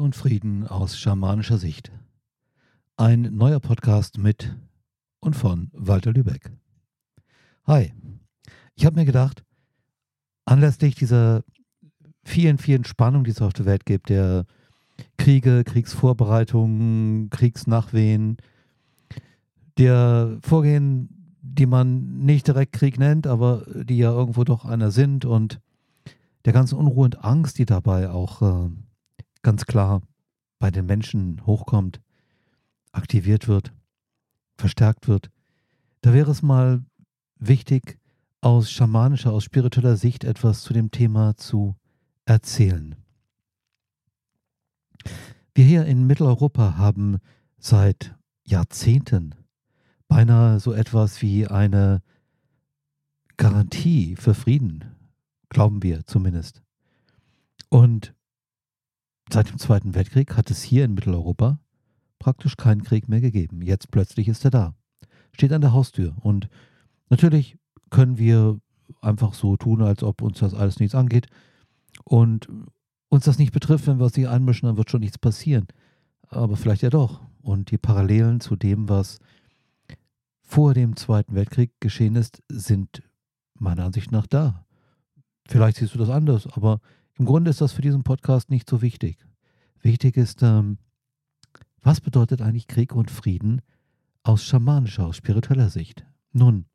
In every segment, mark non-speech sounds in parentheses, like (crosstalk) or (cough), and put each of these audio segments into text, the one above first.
Und Frieden aus schamanischer Sicht. Ein neuer Podcast mit und von Walter Lübeck. Hi, ich habe mir gedacht, anlässlich dieser vielen, vielen Spannungen, die es auf der Welt gibt, der Kriege, Kriegsvorbereitungen, Kriegsnachwehen, der Vorgehen, die man nicht direkt Krieg nennt, aber die ja irgendwo doch einer sind und der ganzen Unruhe und Angst, die dabei auch äh, ganz klar bei den Menschen hochkommt, aktiviert wird, verstärkt wird, da wäre es mal wichtig, aus schamanischer, aus spiritueller Sicht etwas zu dem Thema zu erzählen. Wir hier in Mitteleuropa haben seit Jahrzehnten beinahe so etwas wie eine Garantie für Frieden, glauben wir zumindest. Und Seit dem Zweiten Weltkrieg hat es hier in Mitteleuropa praktisch keinen Krieg mehr gegeben. Jetzt plötzlich ist er da. Steht an der Haustür. Und natürlich können wir einfach so tun, als ob uns das alles nichts angeht. Und uns das nicht betrifft, wenn wir uns nicht einmischen, dann wird schon nichts passieren. Aber vielleicht ja doch. Und die Parallelen zu dem, was vor dem Zweiten Weltkrieg geschehen ist, sind meiner Ansicht nach da. Vielleicht siehst du das anders, aber im Grunde ist das für diesen Podcast nicht so wichtig. Wichtig ist, ähm, was bedeutet eigentlich Krieg und Frieden aus schamanischer, aus spiritueller Sicht? Nun,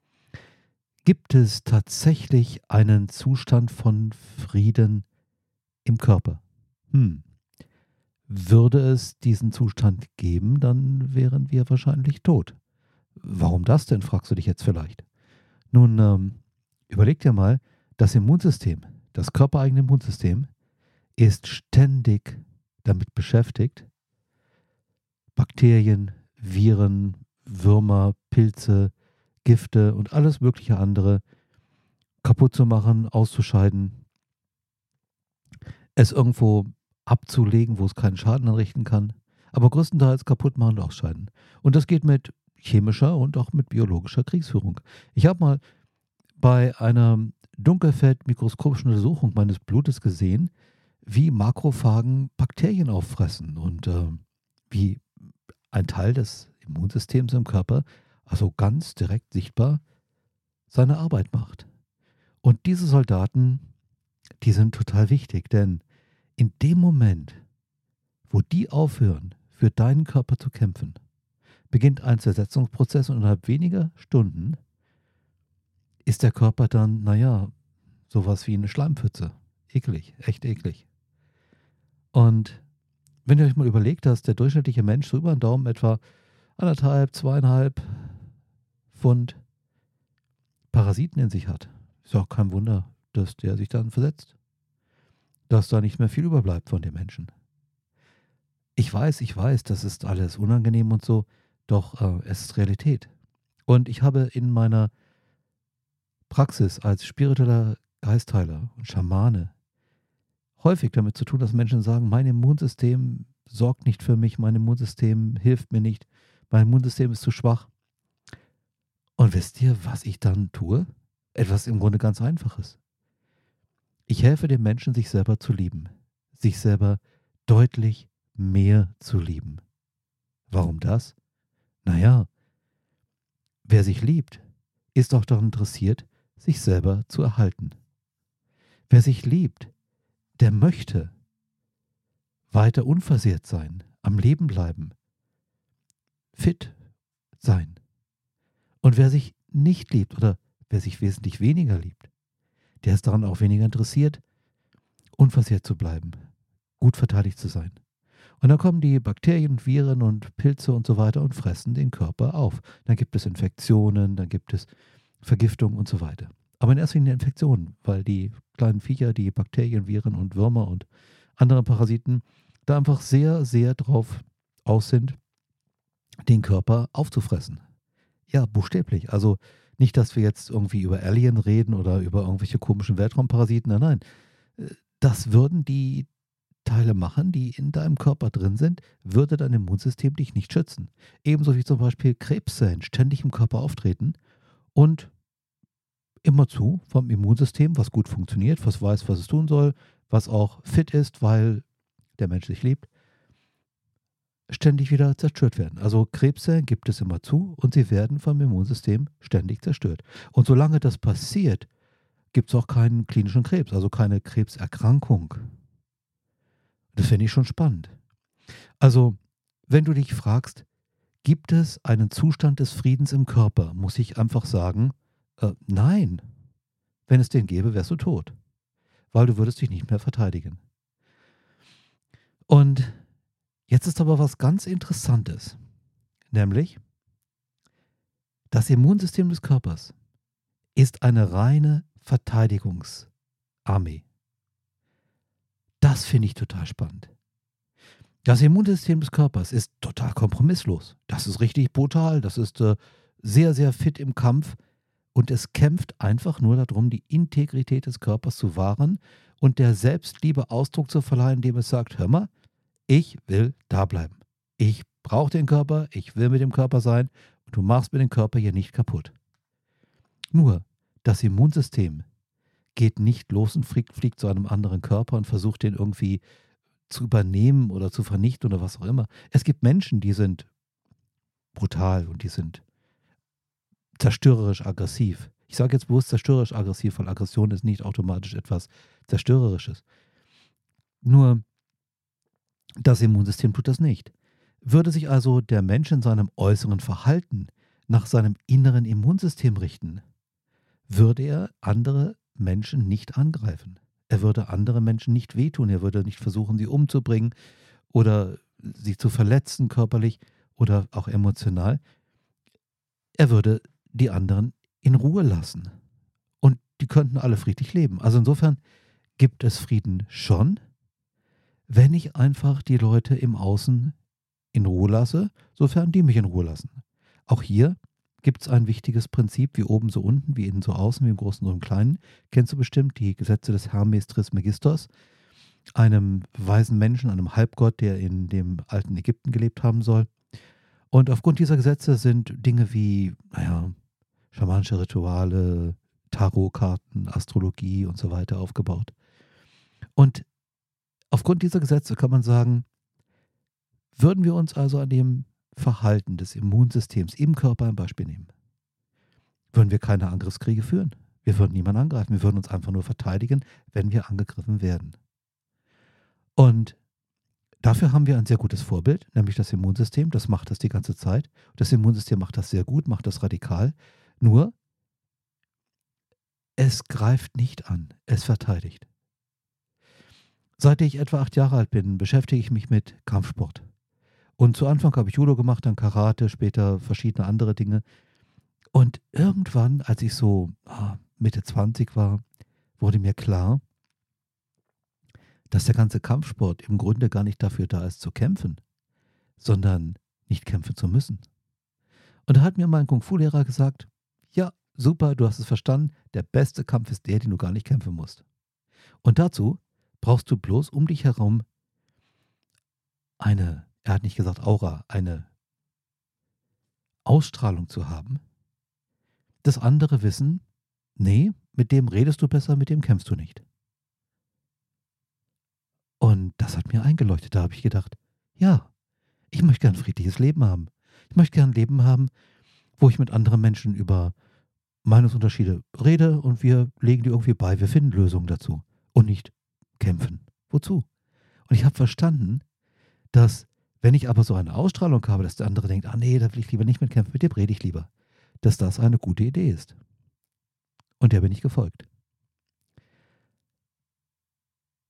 gibt es tatsächlich einen Zustand von Frieden im Körper? Hm. Würde es diesen Zustand geben, dann wären wir wahrscheinlich tot. Warum das denn, fragst du dich jetzt vielleicht. Nun, ähm, überleg dir mal, das Immunsystem, das körpereigene Immunsystem ist ständig damit beschäftigt, Bakterien, Viren, Würmer, Pilze, Gifte und alles mögliche andere kaputt zu machen, auszuscheiden, es irgendwo abzulegen, wo es keinen Schaden anrichten kann, aber größtenteils kaputt machen und ausscheiden. Und das geht mit chemischer und auch mit biologischer Kriegsführung. Ich habe mal bei einer dunkelfeldmikroskopischen Untersuchung meines Blutes gesehen, wie Makrophagen Bakterien auffressen und äh, wie ein Teil des Immunsystems im Körper, also ganz direkt sichtbar, seine Arbeit macht. Und diese Soldaten, die sind total wichtig, denn in dem Moment, wo die aufhören, für deinen Körper zu kämpfen, beginnt ein Zersetzungsprozess und innerhalb weniger Stunden ist der Körper dann, naja, sowas wie eine Schleimpfütze. Eklig, echt eklig. Und wenn ihr euch mal überlegt, dass der durchschnittliche Mensch so über den Daumen etwa anderthalb, zweieinhalb Pfund Parasiten in sich hat, ist auch kein Wunder, dass der sich dann versetzt. Dass da nicht mehr viel überbleibt von dem Menschen. Ich weiß, ich weiß, das ist alles unangenehm und so, doch äh, es ist Realität. Und ich habe in meiner Praxis als spiritueller Geistheiler und Schamane häufig damit zu tun, dass Menschen sagen, mein Immunsystem sorgt nicht für mich, mein Immunsystem hilft mir nicht, mein Immunsystem ist zu schwach. Und wisst ihr, was ich dann tue? Etwas im Grunde ganz Einfaches. Ich helfe den Menschen, sich selber zu lieben, sich selber deutlich mehr zu lieben. Warum das? Naja, wer sich liebt, ist auch daran interessiert, sich selber zu erhalten. Wer sich liebt, der möchte weiter unversehrt sein, am Leben bleiben, fit sein. Und wer sich nicht liebt oder wer sich wesentlich weniger liebt, der ist daran auch weniger interessiert, unversehrt zu bleiben, gut verteidigt zu sein. Und dann kommen die Bakterien, Viren und Pilze und so weiter und fressen den Körper auf. Dann gibt es Infektionen, dann gibt es Vergiftung und so weiter. Aber in erster Linie Infektionen, weil die kleinen Viecher, die Bakterien, Viren und Würmer und andere Parasiten da einfach sehr, sehr drauf aus sind, den Körper aufzufressen. Ja, buchstäblich. Also nicht, dass wir jetzt irgendwie über Alien reden oder über irgendwelche komischen Weltraumparasiten. Nein, nein. Das würden die Teile machen, die in deinem Körper drin sind, würde dein Immunsystem dich nicht schützen. Ebenso wie zum Beispiel Krebszellen ständig im Körper auftreten und immerzu vom Immunsystem, was gut funktioniert, was weiß, was es tun soll, was auch fit ist, weil der Mensch sich liebt, ständig wieder zerstört werden. Also Krebszellen gibt es immer zu und sie werden vom Immunsystem ständig zerstört. Und solange das passiert, gibt es auch keinen klinischen Krebs, also keine Krebserkrankung. Das finde ich schon spannend. Also, wenn du dich fragst, gibt es einen Zustand des Friedens im Körper, muss ich einfach sagen, äh, nein. Wenn es den gäbe, wärst du tot, weil du würdest dich nicht mehr verteidigen. Und jetzt ist aber was ganz Interessantes, nämlich das Immunsystem des Körpers ist eine reine Verteidigungsarmee. Das finde ich total spannend. Das Immunsystem des Körpers ist total kompromisslos. Das ist richtig brutal. Das ist äh, sehr, sehr fit im Kampf. Und es kämpft einfach nur darum, die Integrität des Körpers zu wahren und der Selbstliebe Ausdruck zu verleihen, indem es sagt, hör mal, ich will da bleiben. Ich brauche den Körper, ich will mit dem Körper sein und du machst mir den Körper hier nicht kaputt. Nur, das Immunsystem geht nicht los und fliegt, fliegt zu einem anderen Körper und versucht den irgendwie zu übernehmen oder zu vernichten oder was auch immer. Es gibt Menschen, die sind brutal und die sind zerstörerisch aggressiv. Ich sage jetzt bewusst zerstörerisch aggressiv, weil Aggression ist nicht automatisch etwas Zerstörerisches. Nur das Immunsystem tut das nicht. Würde sich also der Mensch in seinem äußeren Verhalten nach seinem inneren Immunsystem richten, würde er andere Menschen nicht angreifen. Er würde andere Menschen nicht wehtun, er würde nicht versuchen, sie umzubringen oder sie zu verletzen körperlich oder auch emotional. Er würde die anderen in Ruhe lassen. Und die könnten alle friedlich leben. Also insofern gibt es Frieden schon, wenn ich einfach die Leute im Außen in Ruhe lasse, sofern die mich in Ruhe lassen. Auch hier gibt es ein wichtiges Prinzip, wie oben so unten, wie innen so außen, wie im Großen so im Kleinen. Kennst du bestimmt die Gesetze des Hermes Trismegistos, einem weisen Menschen, einem Halbgott, der in dem alten Ägypten gelebt haben soll. Und aufgrund dieser Gesetze sind Dinge wie, naja, schamanische Rituale, Tarotkarten, Astrologie und so weiter aufgebaut. Und aufgrund dieser Gesetze kann man sagen, würden wir uns also an dem Verhalten des Immunsystems im Körper ein Beispiel nehmen, würden wir keine Angriffskriege führen. Wir würden niemanden angreifen. Wir würden uns einfach nur verteidigen, wenn wir angegriffen werden. Und dafür haben wir ein sehr gutes Vorbild, nämlich das Immunsystem. Das macht das die ganze Zeit. Das Immunsystem macht das sehr gut, macht das radikal. Nur, es greift nicht an, es verteidigt. Seit ich etwa acht Jahre alt bin, beschäftige ich mich mit Kampfsport. Und zu Anfang habe ich Judo gemacht, dann Karate, später verschiedene andere Dinge. Und irgendwann, als ich so ah, Mitte 20 war, wurde mir klar, dass der ganze Kampfsport im Grunde gar nicht dafür da ist zu kämpfen, sondern nicht kämpfen zu müssen. Und da hat mir mein Kung-Fu-Lehrer gesagt, ja, super, du hast es verstanden, der beste Kampf ist der, den du gar nicht kämpfen musst. Und dazu brauchst du bloß um dich herum eine er hat nicht gesagt Aura, eine Ausstrahlung zu haben, das andere wissen, nee, mit dem redest du besser, mit dem kämpfst du nicht. Und das hat mir eingeleuchtet. Da habe ich gedacht, ja, ich möchte gern ein friedliches Leben haben. Ich möchte gern ein Leben haben, wo ich mit anderen Menschen über Meinungsunterschiede rede und wir legen die irgendwie bei. Wir finden Lösungen dazu und nicht kämpfen. Wozu? Und ich habe verstanden, dass wenn ich aber so eine Ausstrahlung habe, dass der andere denkt, ah nee, da will ich lieber nicht mitkämpfen, mit dem rede ich lieber, dass das eine gute Idee ist. Und der bin ich gefolgt.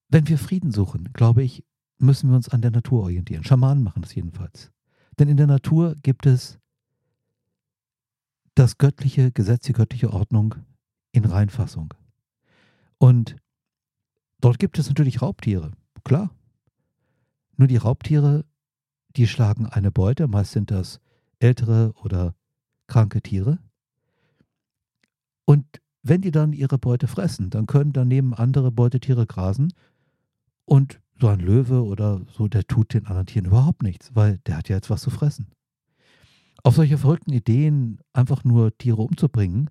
Wenn wir Frieden suchen, glaube ich, müssen wir uns an der Natur orientieren. Schamanen machen das jedenfalls. Denn in der Natur gibt es das göttliche Gesetz, die göttliche Ordnung in Reinfassung. Und dort gibt es natürlich Raubtiere, klar. Nur die Raubtiere die schlagen eine Beute, meist sind das ältere oder kranke Tiere. Und wenn die dann ihre Beute fressen, dann können daneben andere Beutetiere grasen und so ein Löwe oder so, der tut den anderen Tieren überhaupt nichts, weil der hat ja jetzt was zu fressen. Auf solche verrückten Ideen, einfach nur Tiere umzubringen,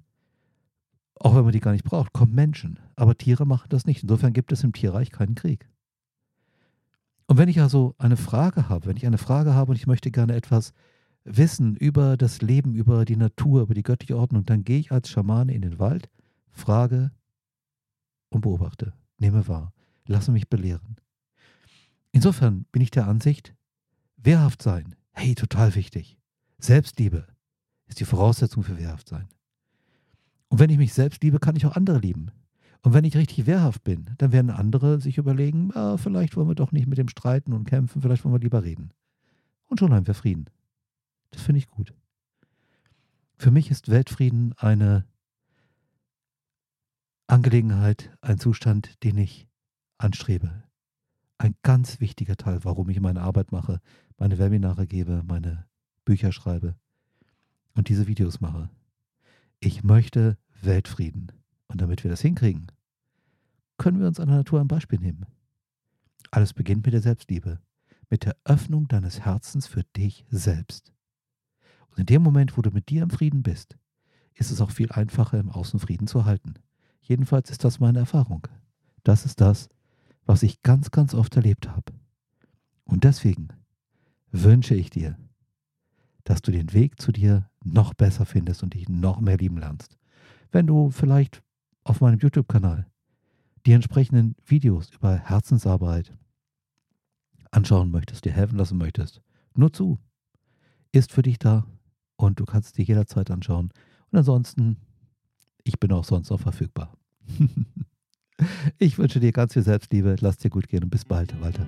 auch wenn man die gar nicht braucht, kommen Menschen. Aber Tiere machen das nicht. Insofern gibt es im Tierreich keinen Krieg. Und wenn ich also eine Frage habe, wenn ich eine Frage habe und ich möchte gerne etwas wissen über das Leben, über die Natur, über die göttliche Ordnung, dann gehe ich als Schamane in den Wald, frage und beobachte, nehme wahr, lasse mich belehren. Insofern bin ich der Ansicht, wehrhaft sein, hey, total wichtig. Selbstliebe ist die Voraussetzung für wehrhaft sein. Und wenn ich mich selbst liebe, kann ich auch andere lieben. Und wenn ich richtig wehrhaft bin, dann werden andere sich überlegen, ah, vielleicht wollen wir doch nicht mit dem streiten und kämpfen, vielleicht wollen wir lieber reden. Und schon haben wir Frieden. Das finde ich gut. Für mich ist Weltfrieden eine Angelegenheit, ein Zustand, den ich anstrebe. Ein ganz wichtiger Teil, warum ich meine Arbeit mache, meine Webinare gebe, meine Bücher schreibe und diese Videos mache. Ich möchte Weltfrieden. Und damit wir das hinkriegen, können wir uns an der Natur ein Beispiel nehmen. Alles beginnt mit der Selbstliebe, mit der Öffnung deines Herzens für dich selbst. Und in dem Moment, wo du mit dir im Frieden bist, ist es auch viel einfacher, im Außen Frieden zu halten. Jedenfalls ist das meine Erfahrung. Das ist das, was ich ganz, ganz oft erlebt habe. Und deswegen wünsche ich dir, dass du den Weg zu dir noch besser findest und dich noch mehr lieben lernst. Wenn du vielleicht auf meinem YouTube-Kanal die entsprechenden Videos über Herzensarbeit anschauen möchtest, dir helfen lassen möchtest, nur zu. Ist für dich da und du kannst dir jederzeit anschauen. Und ansonsten ich bin auch sonst noch verfügbar. (laughs) ich wünsche dir ganz viel Selbstliebe. Lass dir gut gehen und bis bald, Walter.